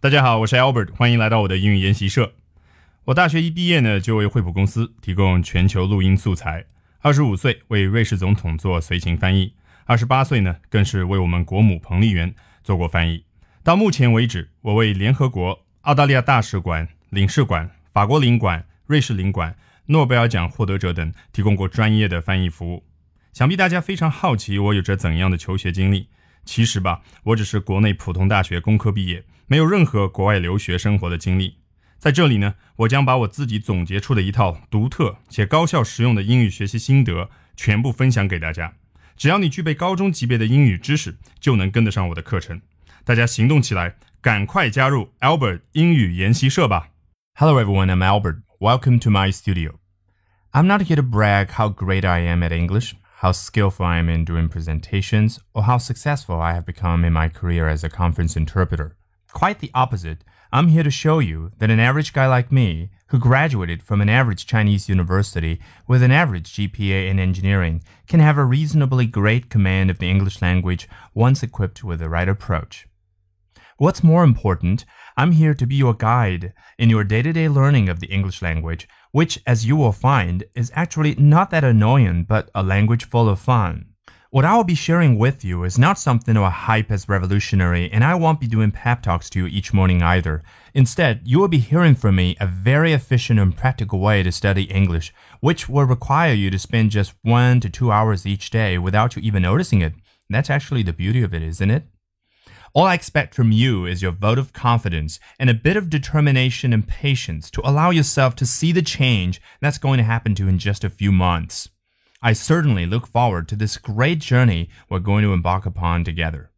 大家好，我是 Albert，欢迎来到我的英语研习社。我大学一毕业呢，就为惠普公司提供全球录音素材。二十五岁为瑞士总统做随行翻译，二十八岁呢，更是为我们国母彭丽媛做过翻译。到目前为止，我为联合国、澳大利亚大使馆、领事馆、法国领馆、瑞士领馆、诺贝尔奖获得者等提供过专业的翻译服务。想必大家非常好奇我有着怎样的求学经历。其实吧，我只是国内普通大学工科毕业，没有任何国外留学生活的经历。在这里呢，我将把我自己总结出的一套独特且高效实用的英语学习心得全部分享给大家。只要你具备高中级别的英语知识，就能跟得上我的课程。大家行动起来，赶快加入 Albert 英语研习社吧！Hello everyone, I'm Albert. Welcome to my studio. I'm not here to brag how great I am at English, how skillful I am in doing presentations, or how successful I have become in my career as a conference interpreter. Quite the opposite. I'm here to show you that an average guy like me, who graduated from an average Chinese university with an average GPA in engineering, can have a reasonably great command of the English language once equipped with the right approach. What's more important, I'm here to be your guide in your day to day learning of the English language, which, as you will find, is actually not that annoying, but a language full of fun. What I will be sharing with you is not something I'll hype as revolutionary, and I won't be doing pep talks to you each morning either. Instead, you will be hearing from me a very efficient and practical way to study English, which will require you to spend just one to two hours each day without you even noticing it. That's actually the beauty of it, isn't it? All I expect from you is your vote of confidence and a bit of determination and patience to allow yourself to see the change that's going to happen to you in just a few months. I certainly look forward to this great journey we're going to embark upon together.